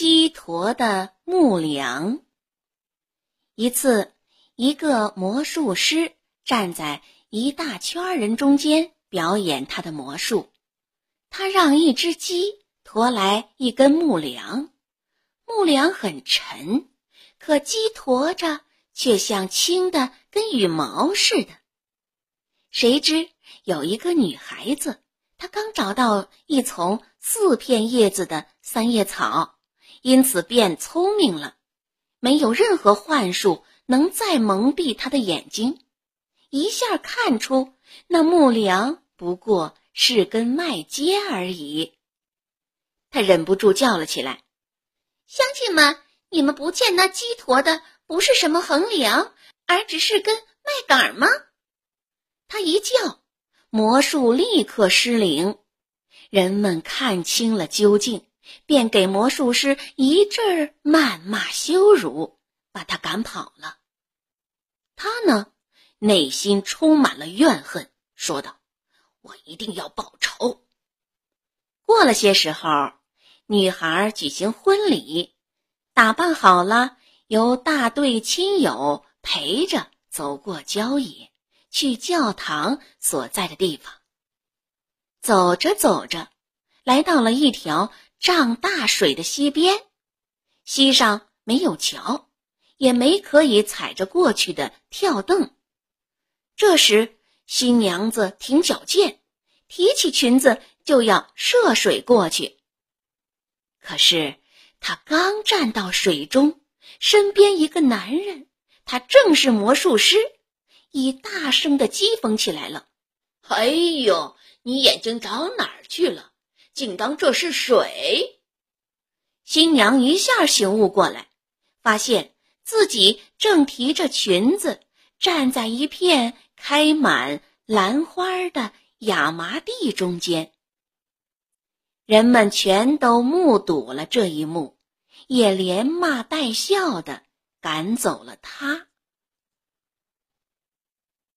鸡驮的木梁。一次，一个魔术师站在一大圈人中间表演他的魔术。他让一只鸡驮来一根木梁，木梁很沉，可鸡驮着却像轻的跟羽毛似的。谁知有一个女孩子，她刚找到一丛四片叶子的三叶草。因此变聪明了，没有任何幻术能再蒙蔽他的眼睛，一下看出那木梁不过是根麦秸而已。他忍不住叫了起来：“乡亲们，你们不见那鸡驮的不是什么横梁，而只是根麦秆吗？”他一叫，魔术立刻失灵，人们看清了究竟。便给魔术师一阵谩骂羞辱，把他赶跑了。他呢，内心充满了怨恨，说道：“我一定要报仇。”过了些时候，女孩举行婚礼，打扮好了，由大队亲友陪着走过郊野，去教堂所在的地方。走着走着，来到了一条。涨大水的溪边，溪上没有桥，也没可以踩着过去的跳凳。这时，新娘子挺脚健，提起裙子就要涉水过去。可是，她刚站到水中，身边一个男人，他正是魔术师，已大声的讥讽起来了：“哎呦，你眼睛长哪儿去了？”竟当这是水！新娘一下醒悟过来，发现自己正提着裙子站在一片开满兰花的亚麻地中间。人们全都目睹了这一幕，也连骂带笑的赶走了她。